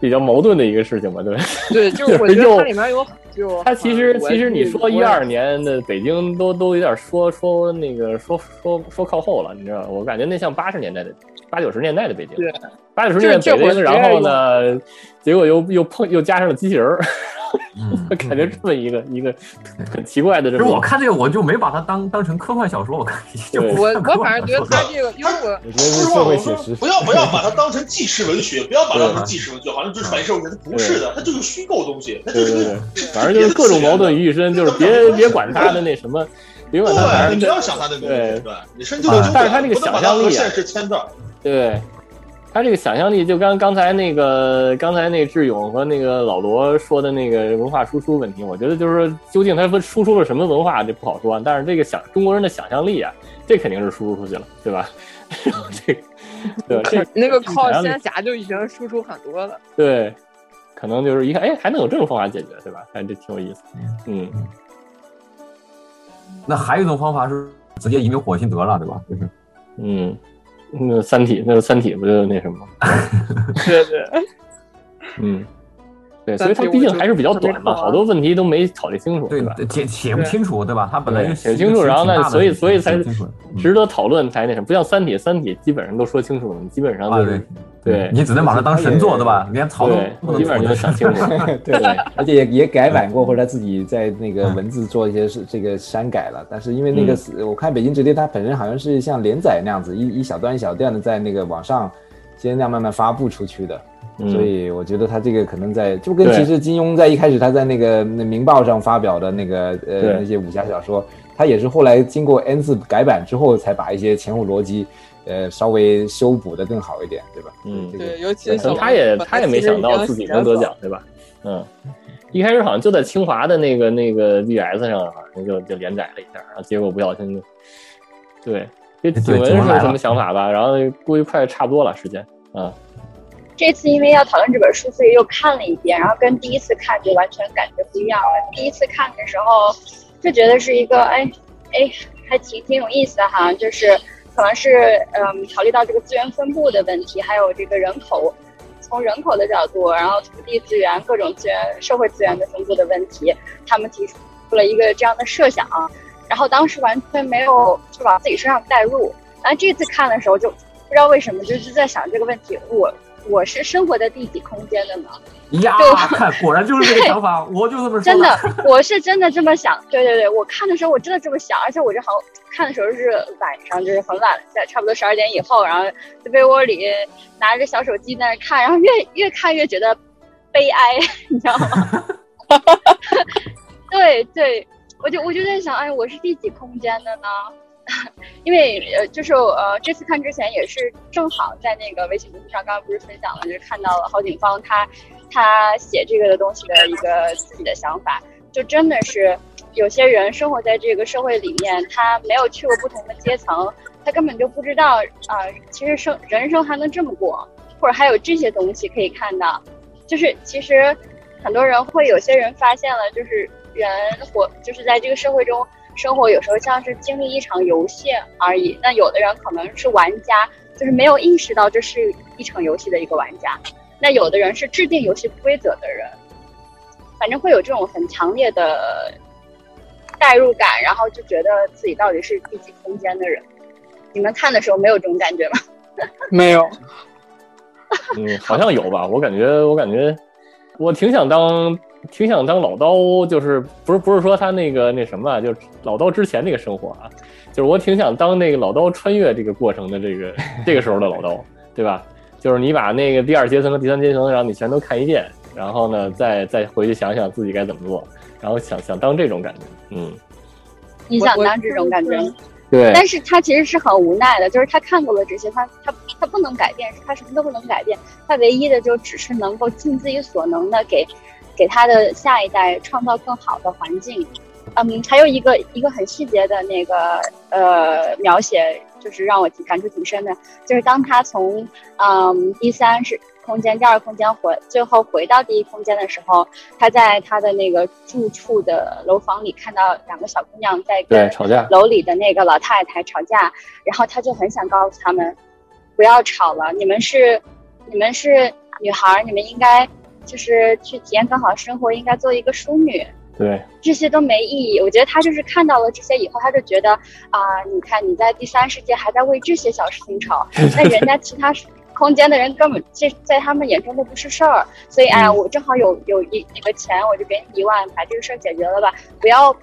Speaker 1: 比较矛盾的一个事情嘛，对吧？
Speaker 5: 对，就是我觉得它里面有。就
Speaker 1: 它其实其实你说一二年的北京都都有点说说那个说说说靠后了，你知道我感觉那像八十年代的八九十年代的北京，
Speaker 5: 对，
Speaker 1: 八九十年代北京，然后呢，结果又又碰又加上了机器人儿，感觉这么一个一个很奇怪的这。
Speaker 4: 其实我看这个我就没把它当当成科幻小说，我看就
Speaker 5: 我我反正觉得他这个，因为我
Speaker 6: 我觉得是社会写实，
Speaker 3: 不要不要把它当成纪实文学，不要把它当成纪实文学，好像就是传授人，不是的，它就是虚构东西，它就是个。
Speaker 1: 反正就是各种矛盾于一身，就是别别管他的那什么，别管他，反正
Speaker 3: 你不要想他的
Speaker 1: 对
Speaker 3: 对，你甚至
Speaker 1: 但是他那个想象力啊，
Speaker 3: 现实牵断，
Speaker 1: 对，他这个想象力，就刚刚才那个刚才那志勇和那个老罗说的那个文化输出问题，我觉得就是说，究竟他输出了什么文化，这不好说。但是这个想中国人的想象力啊，这肯定是输出出去了，对吧？这对这
Speaker 5: 那个靠仙侠就已经输出很多了，
Speaker 1: 对。可能就是一看，哎，还能有这种方法解决，对吧？哎，这挺有意思。嗯，
Speaker 4: 那还有一种方法是直接移民火星得了，对吧？就是，
Speaker 1: 嗯，那三体，那个三体不就那什么？
Speaker 5: 对对，
Speaker 1: 嗯，对，所以它毕竟还是比较短嘛，好多问题都没考虑清楚，
Speaker 4: 对
Speaker 1: 吧？
Speaker 4: 写写不清楚，对吧？它本来就
Speaker 1: 写清楚，然后呢，所以所以才值得讨论，才那什么，不像《三体》，《三体》基本上都说清楚了，基本上就是对，
Speaker 4: 你只能把它当神作，对吧？连曹都不能
Speaker 1: 基本上就想清楚，
Speaker 6: 对，而且也也改版过，或者他自己在那个文字做一些是这个删改了，但是因为那个我看《北京折叠》，它本身好像是像连载那样子，一一小段一小段的在那个网上先那样慢慢发布出去的。所以我觉得他这个可能在就跟其实金庸在一开始他在那个那《明报》上发表的那个呃那些武侠小说，他也是后来经过 N 次改版之后，才把一些前后逻辑呃稍微修补的更好一点，对吧？
Speaker 1: 嗯，
Speaker 5: 对，尤其
Speaker 1: 他也他也没想到自己能得奖，对吧？嗯，一开始好像就在清华的那个那个 BS 上，好像就就连载了一下，然后结果不小心就对，这景文是什么想法吧？然后估计快差不多了时间啊。
Speaker 7: 这次因为要讨论这本书，所以又看了一遍，然后跟第一次看就完全感觉不一样了。第一次看的时候就觉得是一个，哎哎，还挺挺有意思的哈，就是可能是嗯，考虑到这个资源分布的问题，还有这个人口，从人口的角度，然后土地资源、各种资源、社会资源的分布的问题，他们提出了一个这样的设想，然后当时完全没有就往自己身上带入。然后这次看的时候就不知道为什么，就是在想这个问题，我。我是生活在第几空间的呢？
Speaker 4: 呀，看果然就是这个想法，我就这么说。
Speaker 7: 真的，我是真的这么想。对对对，我看的时候我真的这么想，而且我这好看的时候是晚上，就是很晚，在差不多十二点以后，然后在被窝里拿着小手机在那看，然后越越看越觉得悲哀，你知道吗？对对，我就我就在想，哎，我是第几空间的呢？因为呃，就是呃，这次看之前也是正好在那个微信公众上，刚刚不是分享了，就是看到了郝景芳他他写这个的东西的一个自己的想法，就真的是有些人生活在这个社会里面，他没有去过不同的阶层，他根本就不知道啊，其实生人生还能这么过，或者还有这些东西可以看到，就是其实很多人会有些人发现了，就是人活就是在这个社会中。生活有时候像是经历一场游戏而已，那有的人可能是玩家，就是没有意识到这是一场游戏的一个玩家；那有的人是制定游戏规则的人，反正会有这种很强烈的代入感，然后就觉得自己到底是第几空间的人。你们看的时候没有这种感觉吗？
Speaker 5: 没有。
Speaker 1: 嗯，好像有吧？我感觉，我感觉，我挺想当。挺想当老刀，就是不是不是说他那个那什么，就是老刀之前那个生活啊，就是我挺想当那个老刀穿越这个过程的这个这个时候的老刀，对吧？就是你把那个第二阶层和第三阶层，然后你全都看一遍，然后呢，再再回去想想自己该怎么做，然后想想当这种感觉，嗯，
Speaker 7: 你想当这种感觉？
Speaker 1: 对。
Speaker 7: 但是他其实是很无奈的，就是他看过了这些，他他他不能改变，他什么都不能改变，他唯一的就只是能够尽自己所能的给。给他的下一代创造更好的环境，嗯，还有一个一个很细节的那个呃描写，就是让我感触挺深的，就是当他从嗯第三是空间、第二空间回，最后回到第一空间的时候，他在他的那个住处的楼房里看到两个小姑娘在跟
Speaker 1: 吵架，
Speaker 7: 楼里的那个老太太吵架，然后他就很想告诉他们，不要吵了，你们是你们是女孩，你们应该。就是去体验更好的生活，应该做一个淑女。
Speaker 1: 对，
Speaker 7: 这些都没意义。我觉得他就是看到了这些以后，他就觉得啊，你看你在第三世界还在为这些小事情吵，那人家其他空间的人根本这在他们眼中都不是事儿。所以哎，我正好有有一那个钱，我就给你一万，把这个事儿解决了吧。不要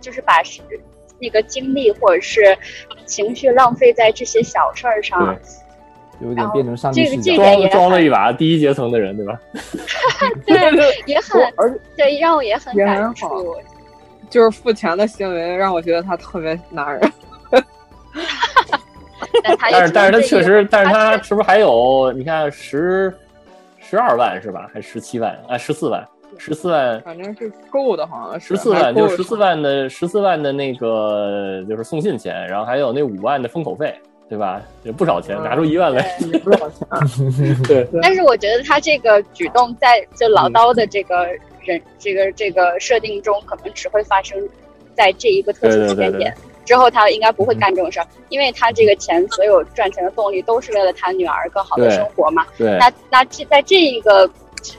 Speaker 7: 就是把那个精力或者是情绪浪费在这些小事儿上。
Speaker 6: 有点变成上帝视角，
Speaker 1: 装装了一把第一阶层的人，对吧？
Speaker 7: 对，也很，对，让我也很感触。
Speaker 5: 就是付钱的行为让我觉得他特别男人。
Speaker 1: 但是，但是他确实，但是他是不是还有？你看，十十二万是吧？还是十七万？啊，十四万，十四万，
Speaker 5: 反正是够的，好像
Speaker 1: 十四万，就十四万的十四万的那个就是送信钱，然后还有那五万的封口费。对吧？也不少钱，拿出一万来，也
Speaker 5: 不少钱。
Speaker 1: 对。
Speaker 7: 但是我觉得他这个举动，在就老刀的这个人这个这个设定中，可能只会发生在这一个特殊时间点。之后他应该不会干这种事儿，因为他这个钱，所有赚钱的动力都是为了他女儿更好的生活嘛。
Speaker 1: 对。
Speaker 7: 那那这在这一个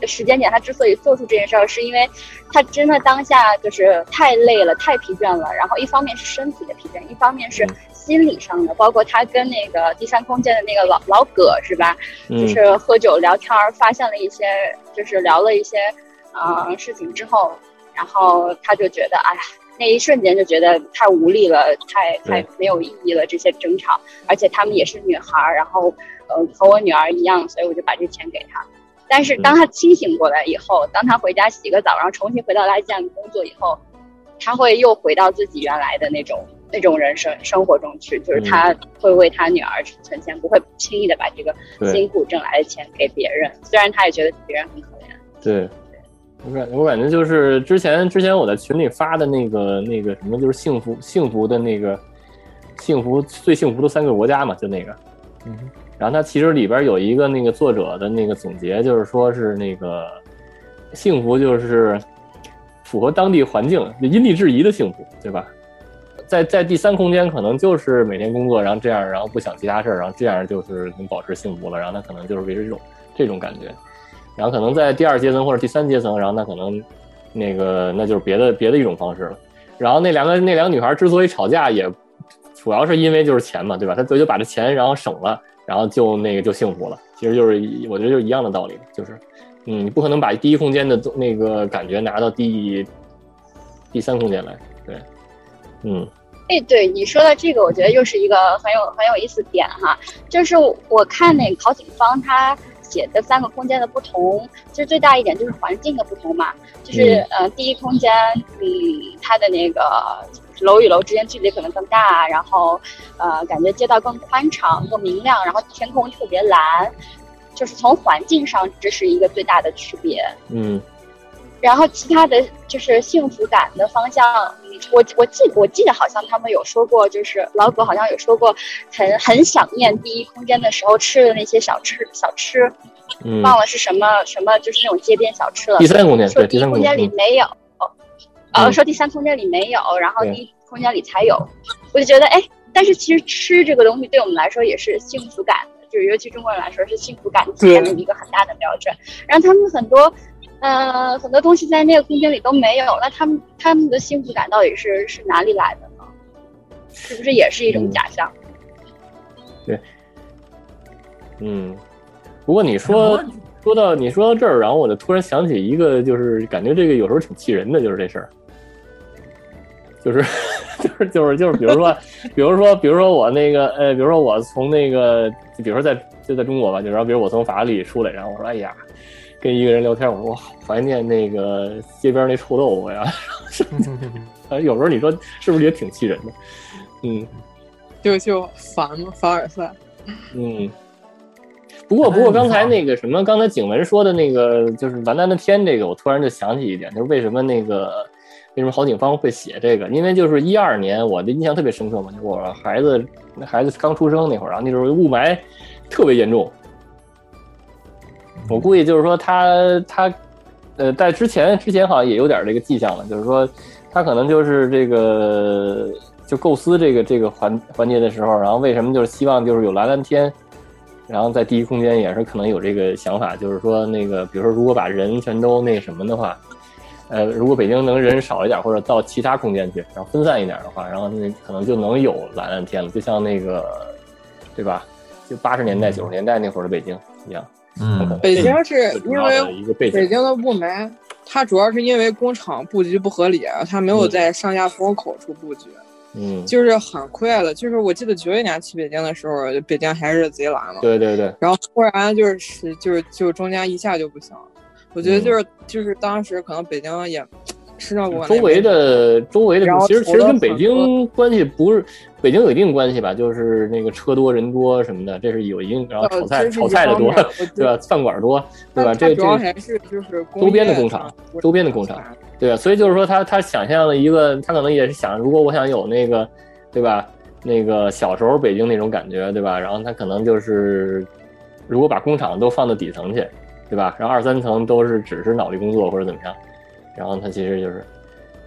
Speaker 7: 时间点，他之所以做出这件事儿，是因为他真的当下就是太累了，太疲倦了。然后一方面是身体的疲倦，一方面是心理上的。包括他跟那个第三空间的那个老老葛是吧？就是喝酒聊天儿，发现了一些，就是聊了一些啊事情之后，然后他就觉得，哎呀。那一瞬间就觉得太无力了，太太没有意义了。这些争吵，而且他们也是女孩儿，然后，呃，和我女儿一样，所以我就把这钱给他。但是当他清醒过来以后，当他回家洗个澡，然后重新回到垃圾站工作以后，他会又回到自己原来的那种那种人生生活中去，就是他会为他女儿存钱，不会轻易的把这个辛苦挣来的钱给别人。虽然他也觉得别人很可怜。
Speaker 1: 对。我感我感觉就是之前之前我在群里发的那个那个什么，就是幸福幸福的那个幸福最幸福的三个国家嘛，就那个，嗯，然后它其实里边有一个那个作者的那个总结，就是说是那个幸福就是符合当地环境、因地制宜的幸福，对吧？在在第三空间可能就是每天工作，然后这样，然后不想其他事儿，然后这样就是能保持幸福了，然后他可能就是维持这种这种感觉。然后可能在第二阶层或者第三阶层，然后那可能，那个那就是别的别的一种方式了。然后那两个那两个女孩之所以吵架，也主要是因为就是钱嘛，对吧？她就就把这钱然后省了，然后就那个就幸福了。其实就是我觉得就是一样的道理，就是，嗯，你不可能把第一空间的那个感觉拿到第第三空间来，对，嗯。
Speaker 7: 哎，对你说的这个，我觉得又是一个很有很有意思点哈，就是我看那个曹景芳他。写的三个空间的不同，其实最大一点就是环境的不同嘛。就是呃，第一空间，嗯，它的那个楼与楼之间距离可能更大，然后呃，感觉街道更宽敞、更明亮，然后天空特别蓝，就是从环境上这是一个最大的区别。
Speaker 1: 嗯。
Speaker 7: 然后其他的就是幸福感的方向，我我记我记得好像他们有说过，就是老葛好像有说过，很很想念第一空间的时候吃的那些小吃小吃，忘了是什么什么，就是那种街边小吃了。
Speaker 1: 第三空间
Speaker 7: 对第三空间里没有，呃，说第三空间里没有，然后第一空间里才有，我就觉得哎，但是其实吃这个东西对我们来说也是幸福感，就是尤其中国人来说是幸福感体现的一个很大的标准。然后他们很多。嗯，很多东西在那个空间里都没有，那他们他们的幸福感到底是是哪里来的呢？是不是也是一种假象？
Speaker 1: 对，嗯，不过你说说到你说到这儿，然后我就突然想起一个，就是感觉这个有时候挺气人的，就是这事儿，就是 就是就是就是，比如说 比如说比如说我那个呃，比如说我从那个，比如说在就在中国吧，就然后比如我从法拉利出来，然后我说哎呀。跟一个人聊天，我说我好怀念那个街边那臭豆腐呀。有时候你说是不是也挺气人的？嗯，
Speaker 5: 就就烦嘛，凡尔赛。
Speaker 1: 嗯，不过不过刚才那个什么，刚才景文说的那个就是完蛋的天，这个我突然就想起一点，就是为什么那个为什么郝景芳会写这个？因为就是一二年，我的印象特别深刻嘛，就我孩子那孩子刚出生那会儿，然后那时候雾霾特别严重。我估计就是说他他，呃，在之前之前好像也有点这个迹象了，就是说他可能就是这个就构思这个这个环环节的时候，然后为什么就是希望就是有蓝蓝天，然后在第一空间也是可能有这个想法，就是说那个比如说如果把人全都那什么的话，呃，如果北京能人少一点或者到其他空间去，然后分散一点的话，然后那可能就能有蓝蓝天了，就像那个对吧？就八十年代九十年代那会儿的北京一样。
Speaker 4: 嗯，
Speaker 5: 北京是因为北京的雾霾，它主要是因为工厂布局不合理，它没有在上下风口处布局，
Speaker 1: 嗯，
Speaker 5: 就是很快了。就是我记得九一年去北京的时候，北京还是贼蓝嘛，
Speaker 1: 对对对。
Speaker 5: 然后突然就是就是就中间一下就不行了，我觉得就是就是当时可能北京也。市政部
Speaker 1: 周围的周围的，其实其实跟北京关系不是，北京有一定关系吧，就是那个车多人多什么的，这是有一定，然后炒菜炒菜的 多，对吧？饭馆多，对吧？这这
Speaker 5: 还是就是
Speaker 1: 周边的工厂，周边的工厂，对吧？所以就是说，他他想象了一个，他可能也是想，如果我想有那个，对吧？那个小时候北京那种感觉，对吧？然后他可能就是，如果把工厂都放到底层去，对吧？然后二三层都是只是脑力工作或者怎么样。然后他其实就是，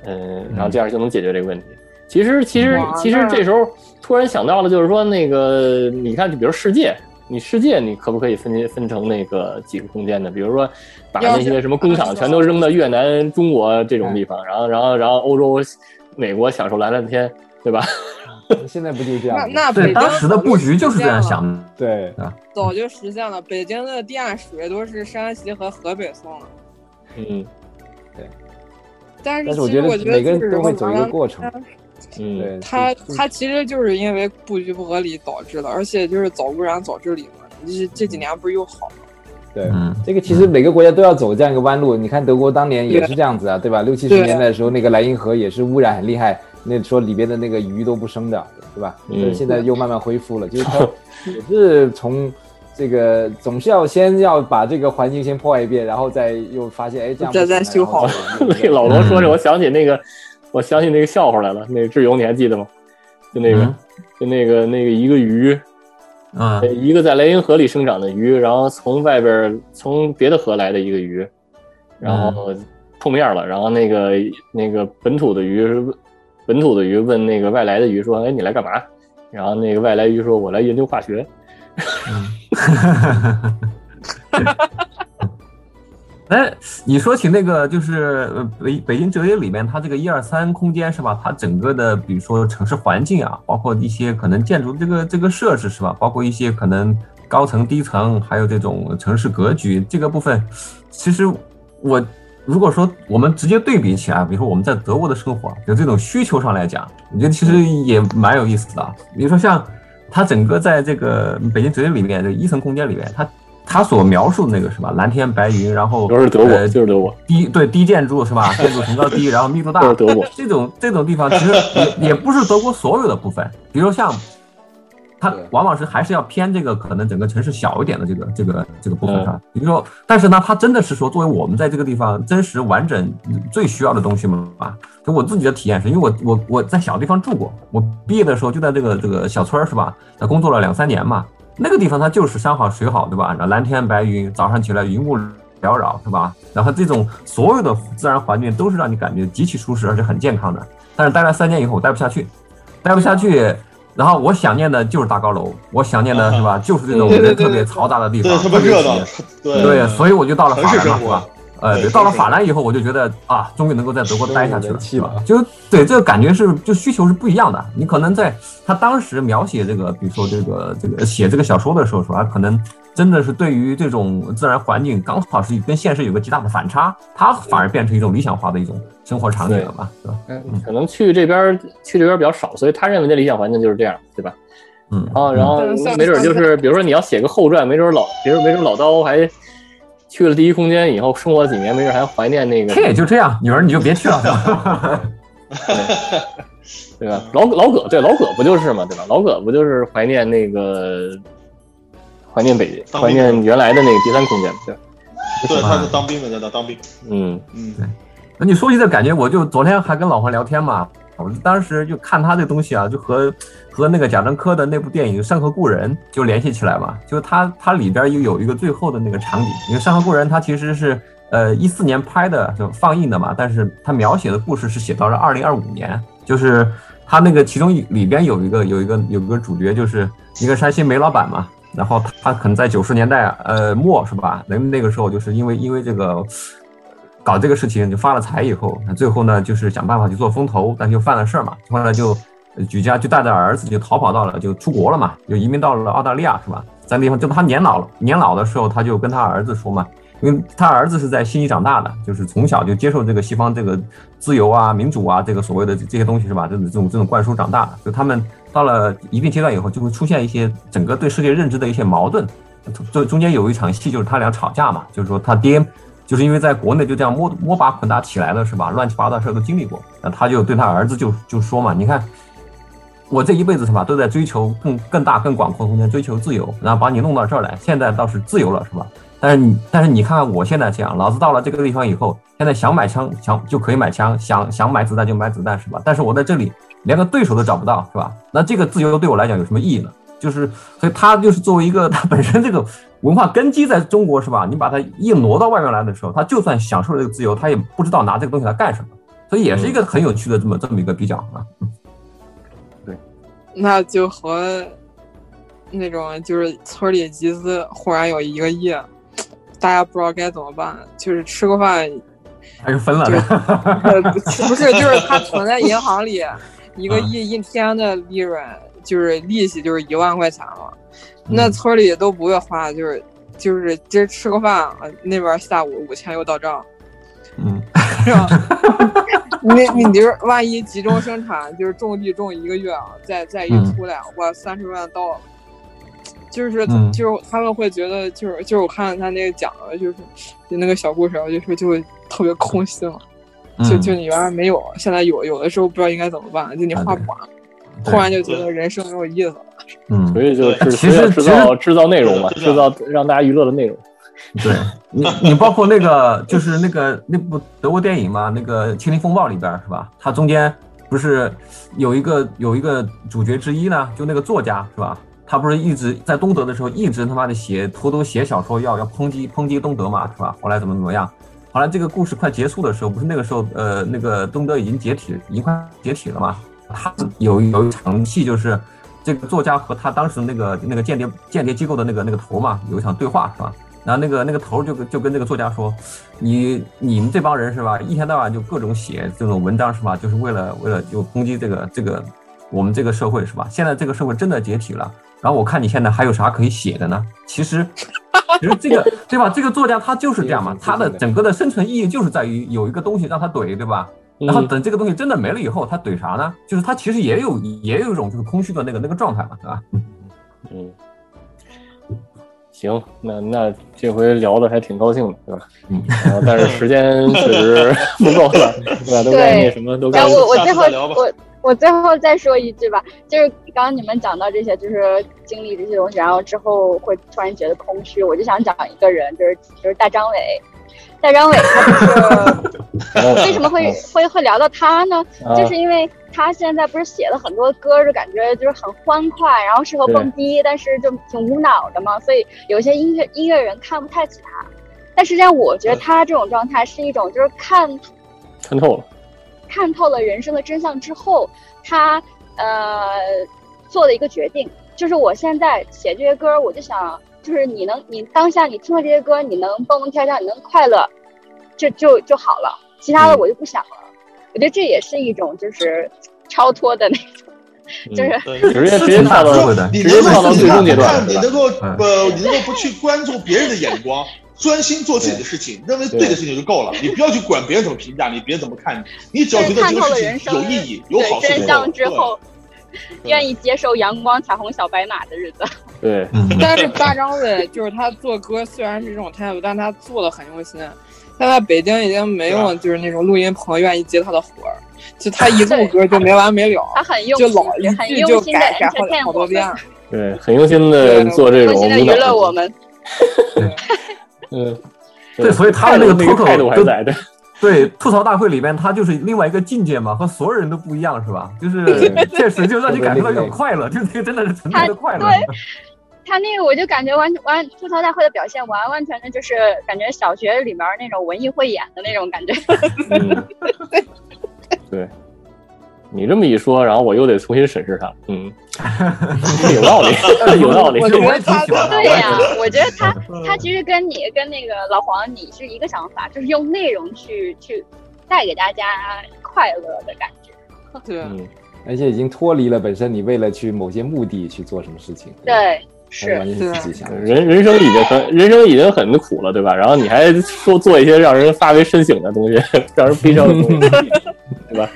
Speaker 1: 嗯，然后这样就能解决这个问题。其实，其实，其实这时候突然想到了，就是说那个，你看，就比如世界，你世界你可不可以分分成那个几个空间呢？比如说把那些什么工厂全都扔到越南、中国这种地方，然后然后然后欧洲、美国享受蓝蓝天，对吧？
Speaker 6: 现在不就这样？
Speaker 5: 那那
Speaker 4: 对当时的布局就是这样想的，
Speaker 6: 对
Speaker 4: 啊，
Speaker 5: 早就实现了。北京的地下水都是山西和河北送的。
Speaker 1: 嗯，
Speaker 6: 对。
Speaker 5: 但是
Speaker 6: 但是我觉得每个人都会走一个过程。
Speaker 1: 嗯，
Speaker 6: 对，
Speaker 5: 它
Speaker 6: 就
Speaker 5: 它其实就是因为布局不合理导致的，而且就是早污染早治理嘛。这这几年不是又好了？
Speaker 6: 对，
Speaker 4: 嗯，
Speaker 6: 这个其实每个国家都要走这样一个弯路。你看德国当年也是这样子啊，对吧？六七十年代的时候，那个莱茵河也是污染很厉害，那说里边的那个鱼都不生的，对吧？
Speaker 1: 嗯
Speaker 6: 但是现在又慢慢恢复了，就是 它也是从这个总是要先要把这个环境先破坏一遍，然后再又发现哎这样不
Speaker 5: 再再修好
Speaker 1: 那个老罗说这，我想起那个，我想起那个笑话来了。那个志勇你还记得吗？就那个，
Speaker 4: 嗯
Speaker 1: 就那个那个一个鱼，
Speaker 4: 嗯
Speaker 1: 一个在莱茵河里生长的鱼，然后从外边从别的河来的一个鱼，然后碰面了，然后那个那个本土的鱼，本土的鱼问那个外来的鱼说：“哎，你来干嘛？”然后那个外来鱼说：“我来研究化学。
Speaker 4: 哎，你说起那个，就是呃北北京哲学里面，它这个一二三空间是吧？它整个的，比如说城市环境啊，包括一些可能建筑这个这个设置是吧？包括一些可能高层低层，还有这种城市格局这个部分，其实我如果说我们直接对比起来，比如说我们在德国的生活，就这种需求上来讲，我觉得其实也蛮有意思的啊。比如说像它整个在这个北京哲学里面这一层空间里面，它它所描述的那个什么？蓝天白云，然后
Speaker 1: 都是德国
Speaker 4: 呃
Speaker 1: 就是德国，
Speaker 4: 低对低建筑是吧？建筑层高低，然后密度大，
Speaker 1: 德国。
Speaker 4: 这种这种地方其实也也不是德国所有的部分，比如像它往往是还是要偏这个可能整个城市小一点的这个这个这个部分上。比如说，但是呢，它真的是说作为我们在这个地方真实完整最需要的东西嘛？啊，就我自己的体验是，因为我我我在小地方住过，我毕业的时候就在这个这个小村儿是吧？那工作了两三年嘛，那个地方它就是山好水好，对吧？蓝天白云，早上起来云雾缭绕，是吧？然后这种所有的自然环境都是让你感觉极其舒适而且很健康的。但是待了三年以后，我待不下去，待不下去。然后我想念的就是大高楼，我想念的是吧？就是这种人特别嘈杂的地方，
Speaker 3: 对，特别
Speaker 4: 别
Speaker 3: 热闹，对
Speaker 4: 对，所以我就到了法兰嘛，是吧？呃，
Speaker 3: 对
Speaker 4: 对，到了法兰以后，我就觉得啊，终于能够在德国待下去了是吧？就对这个感觉是，就需求是不一样的。你可能在他当时描写这个，比如说这个这个写这个小说的时候，说他？可能真的是对于这种自然环境刚好是跟现实有个极大的反差，他反而变成一种理想化的一种生活场景了嘛，对吧？
Speaker 1: 嗯，可能去这边儿去这边儿比较少，所以他认为的理想环境就是这样，对吧？
Speaker 4: 嗯，
Speaker 1: 然后，然后没准儿就是，比如说你要写个后传，没准儿老，比如没准儿老刀还去了第一空间以后，生活了几年，没准儿还怀念那个
Speaker 4: 这，也就这样，女儿你就别去了？
Speaker 1: 对吧？老老葛对老葛不就是嘛，对吧？老葛不就是怀念那个怀念北怀
Speaker 3: 当兵
Speaker 1: 念原来的那个第三空间，对吧？
Speaker 3: 对，他是当兵的，在那当兵。
Speaker 1: 嗯
Speaker 3: 嗯，
Speaker 4: 那那你说起这感觉，我就昨天还跟老黄聊天嘛，我就当时就看他这东西啊，就和和那个贾樟柯的那部电影《山河故人》就联系起来嘛，就是他他里边又有一个最后的那个场景，因为《山河故人》它其实是呃一四年拍的，就放映的嘛，但是他描写的故事是写到了二零二五年，就是他那个其中里边有一个有一个有一个主角就是一个山西煤老板嘛。然后他可能在九十年代呃末是吧？那那个时候就是因为因为这个搞这个事情就发了财以后，那最后呢就是想办法去做风投，但就犯了事儿嘛，后来就举家就带着儿子就逃跑到了就出国了嘛，就移民到了澳大利亚是吧？在那地方就他年老了，年老的时候他就跟他儿子说嘛，因为他儿子是在悉尼长大的，就是从小就接受这个西方这个自由啊、民主啊这个所谓的这些东西是吧？这种这种这种灌输长大的，就他们到了一定阶段以后，就会出现一些整个对世界认知的一些矛盾。这中间有一场戏就是他俩吵架嘛，就是说他爹就是因为在国内就这样摸摸爬滚打起来了是吧？乱七八糟事都经历过，那他就对他儿子就就说嘛，你看。我这一辈子是吧，都在追求更更大、更广阔空间，追求自由，然后把你弄到这儿来，现在倒是自由了，是吧？但是你，但是你看看我现在这样，老子到了这个地方以后，现在想买枪想就可以买枪，想想买子弹就买子弹，是吧？但是我在这里连个对手都找不到，是吧？那这个自由对我来讲有什么意义呢？就是，所以他就是作为一个他本身这个文化根基在中国，是吧？你把它硬挪到外面来的时候，他就算享受了这个自由，他也不知道拿这个东西来干什么，所以也是一个很有趣的这么这么一个比较啊。对。
Speaker 5: 那就和那种就是村里集资忽然有一个亿，大家不知道该怎么办，就是吃个饭，
Speaker 4: 还是分了
Speaker 5: 的，不是，就是他存在银行里一个亿一天的利润，就是利息就是一万块钱了，那村里都不会花，就是就是今儿吃个饭，那边下午五千又到账，
Speaker 4: 嗯，
Speaker 5: 是吧？你你你就是万一集中生产，就是种地种一个月啊，再再一出来，哇，三十万到了。就是就是他们会觉得，就是就是我看他那个讲的，就是就那个小故事，就说就会特别空虚嘛。就就你原来没有，现在有，有的时候不知道应该怎么办，就你花不完，突然就觉得人生没有意思了。
Speaker 4: 嗯，
Speaker 1: 所以就是其实制造制造内容嘛，制造让大家娱乐的内容。
Speaker 4: 对你，你包括那个就是那个那部德国电影嘛，那个《青林风暴》里边是吧？它中间不是有一个有一个主角之一呢，就那个作家是吧？他不是一直在东德的时候，一直他妈的写偷偷写小说，要要抨击抨击东德嘛，是吧？后来怎么怎么样？后来这个故事快结束的时候，不是那个时候，呃，那个东德已经解体，已经快解体了嘛。他有有一场戏，就是这个作家和他当时那个那个间谍间谍机构的那个那个头嘛，有一场对话，是吧？然后那个那个头就跟就跟这个作家说，你你们这帮人是吧，一天到晚就各种写这种文章是吧，就是为了为了就攻击这个这个我们这个社会是吧？现在这个社会真的解体了。然后我看你现在还有啥可以写的呢？其实，其实这个对吧？这个作家他就是这样嘛，他的整个的生存意义就是在于有一个东西让他怼，对吧？然后等这个东西真的没了以后，他怼啥呢？就是他其实也有也有一种就是空虚的那个那个状态嘛，对吧？
Speaker 1: 嗯，行，那那这回聊的还挺高兴的，对吧？嗯，但是时间确实不够了，对吧？都该那什么都该。
Speaker 7: 我我最后我。我最后再说一句吧，就是刚刚你们讲到这些，就是经历这些东西，然后之后会突然觉得空虚。我就想讲一个人，就是就是大张伟。大张伟他就是为什么会会会聊到他呢？就是因为他现在不是写了很多歌，就感觉就是很欢快，然后适合蹦迪，但是就挺无脑的嘛，所以有些音乐音乐人看不太起他。但实际上，我觉得他这种状态是一种就是看
Speaker 1: 看透了。
Speaker 7: 看透了人生的真相之后，他呃做了一个决定，就是我现在写这些歌，我就想，就是你能，你当下你听了这些歌，你能蹦蹦跳跳，你能快乐，就就就好了，其他的我就不想了。我觉得这也是一种就是超脱的那种，就是
Speaker 1: 直接直接跳到直接跳到最终阶段，
Speaker 3: 你能够呃，你能够不去关注别人的眼光。专心做自己的事情，认为对的事情就够了。你不要去管别人怎么评价你，别人怎么看你。你只要觉得这个事情有意义、有好处，
Speaker 7: 真相之后，愿意接受阳光、彩虹、小白马的日子。
Speaker 1: 对，
Speaker 5: 但是大张伟就是他做歌虽然是这种态度，但他做的很用心。他在北京已经没有就是那种录音棚愿意接他的活儿，就他一 录歌就没完没了。
Speaker 7: 他很用
Speaker 5: 心，就老一句就改改好好多遍。
Speaker 1: 对，很用心的做这种
Speaker 7: 娱乐我们。
Speaker 1: 嗯，
Speaker 4: 对，所以他的那个脱口
Speaker 1: 还在的，
Speaker 4: 对吐槽大会里边，他就是另外一个境界嘛，和所有人都不一样，是吧？就是确实就让你感觉到一种快乐，就这个真的是纯粹的快乐。
Speaker 7: 对，他那个我就感觉完完吐槽大会的表现，完完全全就是感觉小学里面那种文艺汇演的那种感觉。
Speaker 1: 对。你这么一说，然后我又得重新审视他。嗯，有道理，有道理。
Speaker 5: 我觉得他
Speaker 7: 对呀，我觉得他 他其实跟你跟那个老黄你是一个想法，就是用内容去去带给大家快乐的感觉。
Speaker 5: 对，
Speaker 6: 而且已经脱离了本身你为了去某些目的去做什么事情。
Speaker 7: 对，是
Speaker 6: 完全是自己想。
Speaker 1: 人人生已经很人生已经很苦了，对吧？然后你还说做一些让人发为深省的东西，让人悲伤的东西，对吧？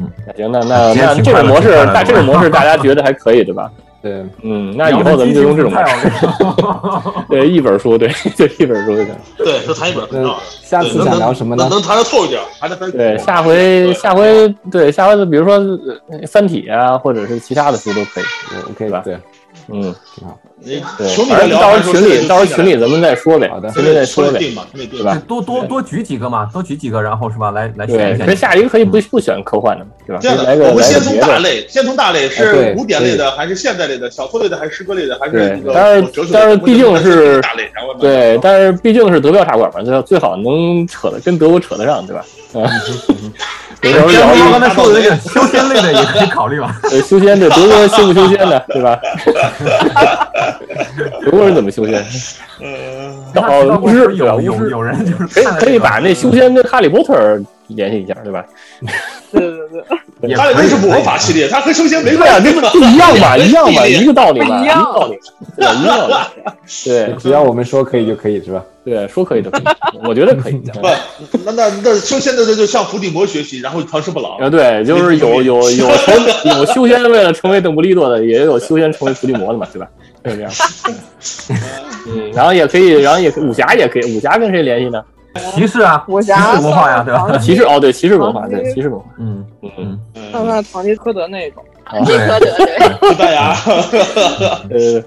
Speaker 1: 嗯，行，那那那这种模式，大这种模式大家觉得还可以，对吧？
Speaker 6: 对，
Speaker 1: 嗯，那以后咱们就用这种模式。对，一本书，对，就一本书就行。
Speaker 3: 对，就谈一本。
Speaker 6: 那下次想聊什么呢？
Speaker 3: 能谈的透一点，还得分。
Speaker 1: 对，下回下回对下回比如说《三体》啊，或者是其他的书都可以，OK 吧？
Speaker 6: 对。
Speaker 1: 嗯，挺
Speaker 3: 好。
Speaker 1: 对，到时候群里，到时候群里咱们再说呗。
Speaker 6: 好的，
Speaker 1: 群里再说呗，对吧？
Speaker 4: 多多多举几个嘛，多举几个，然后是吧？来来选一选。
Speaker 1: 其实下一个可以不不选科幻的嘛，对吧？
Speaker 3: 这样的，我们先从大类，先从大类是古典类的，还是现代类的？小说类的，还是诗歌类的？还是那个？但
Speaker 1: 是但是毕竟是
Speaker 3: 大类，
Speaker 1: 对，但是毕竟是德标茶馆嘛，最最好能扯的跟德国扯得上，对吧？
Speaker 4: 刚才 说的那个修仙类的也可以考虑吧？
Speaker 1: 对，修仙的德国人修不修仙的，对吧？德国人怎么修仙？
Speaker 4: 哦，
Speaker 1: 巫师对吧？
Speaker 4: 有
Speaker 1: 巫师
Speaker 4: 有人就是
Speaker 1: 可以可以把那修仙跟哈利波特联系一下，对吧？
Speaker 5: 对 对对，
Speaker 3: 哈利波特是魔法系列，他和修仙没关系。
Speaker 1: 不一样嘛，一样嘛，一个道理嘛，一个道理？一个道理，对
Speaker 6: 只要我们说可以就可以，是吧？
Speaker 1: 对，说可以就可以，我觉得可以。
Speaker 3: 不，那那那修仙的这就向伏地魔学习，然后长生不老。
Speaker 1: 啊，对，就是有有有成有修仙为了成为邓布利多的，也有修仙成为伏地魔的嘛，对吧？就是这样。嗯，然后也可以，然后也武侠也可以，武侠跟谁联系呢？
Speaker 4: 骑士啊，
Speaker 5: 武侠
Speaker 4: 骑士文化呀，对吧？
Speaker 5: 唐
Speaker 1: 骑士哦，对，骑士文化，对，骑士文化。
Speaker 4: 嗯
Speaker 1: 嗯
Speaker 4: 嗯，
Speaker 5: 看看唐吉诃德那一种，
Speaker 1: 唐
Speaker 7: 吉诃德对。
Speaker 3: 西班牙，
Speaker 1: 呃，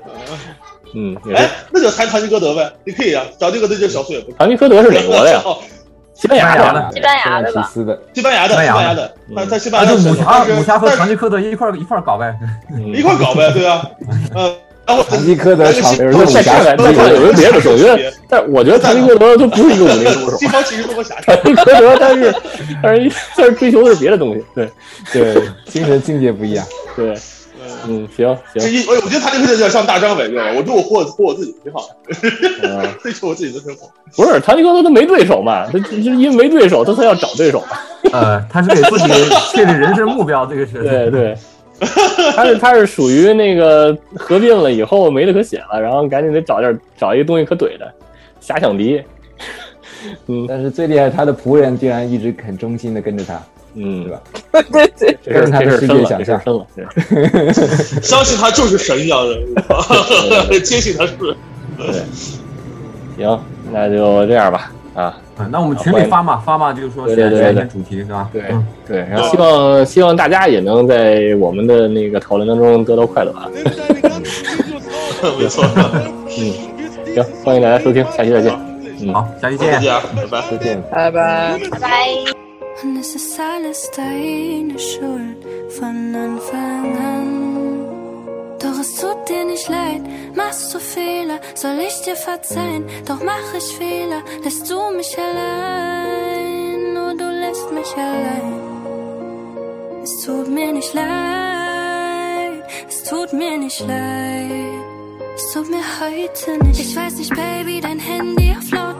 Speaker 1: 嗯，也是
Speaker 3: 哎。，那就猜唐吉诃德呗，你可以啊，找这个那就小苏也不错。
Speaker 1: 唐吉诃德是哪国的呀？
Speaker 3: 哦
Speaker 1: 西班牙的。
Speaker 7: 西班牙的
Speaker 3: 西班牙的，
Speaker 4: 西班牙的
Speaker 3: 西班牙的，他在西班牙的
Speaker 4: 武侠
Speaker 3: 但是
Speaker 4: 武侠和唐吉诃德一块一块搞呗。
Speaker 1: 嗯
Speaker 3: 一块搞呗，对啊，呃，然后
Speaker 6: 唐吉诃德场
Speaker 3: 那个
Speaker 1: 不是再
Speaker 6: 有人武侠
Speaker 1: 看看，再看看有没有别的手？我觉得，但我觉得唐吉科德就不是一个武林高手
Speaker 3: 西。方其实多么狭
Speaker 1: 唐
Speaker 3: 窄。
Speaker 1: 吉诃德但是，但是但是追求的是别的东西。对
Speaker 6: 对，精神境界不一样。
Speaker 1: 对，嗯，行行，
Speaker 3: 一，我我觉得他这个有点像大张伟，对吧？我觉得我活活我自己挺好的，
Speaker 1: 嗯，
Speaker 3: 追求我自己的生活。
Speaker 1: 不是唐吉诃德他没对手嘛，他就是因为没对手，他才要找对手嘛。
Speaker 4: 呃，他是给自己确立人生目标，这个是
Speaker 1: 对 对，他是他是属于那个合并了以后没得可写了，然后赶紧得找点找一个东西可怼的，假想敌。嗯
Speaker 6: 但是最厉害，他的仆人竟然一直很忠心的跟着他，
Speaker 1: 嗯，
Speaker 6: 对吧？
Speaker 5: 对对，
Speaker 1: 这
Speaker 6: 是他的世界想象
Speaker 1: 了。对
Speaker 3: 相信他就是神一样的人，坚信他是。
Speaker 1: 对，行，那就这样吧。啊，
Speaker 4: 嗯，那我们群里发嘛发嘛，就是说
Speaker 1: 对对对对
Speaker 4: 选选一些主题是吧？
Speaker 1: 对
Speaker 4: 嗯
Speaker 1: 对，然后希望希望大家也能在我们的那个讨论当中得到快乐啊。
Speaker 3: 没错，
Speaker 1: 嗯，行，欢迎大家收听，下期再见。嗯，
Speaker 4: 好，下期见。
Speaker 3: 再见，拜拜。
Speaker 6: 再见。
Speaker 5: 拜拜。
Speaker 7: 拜拜。
Speaker 8: Machst du Fehler, soll ich dir verzeihen? Doch mach ich Fehler, lässt du mich allein, nur du lässt mich allein. Es tut mir nicht leid, es tut mir nicht leid. Es tut mir heute nicht. Ich weiß nicht, Baby, dein Handy auf lautlos.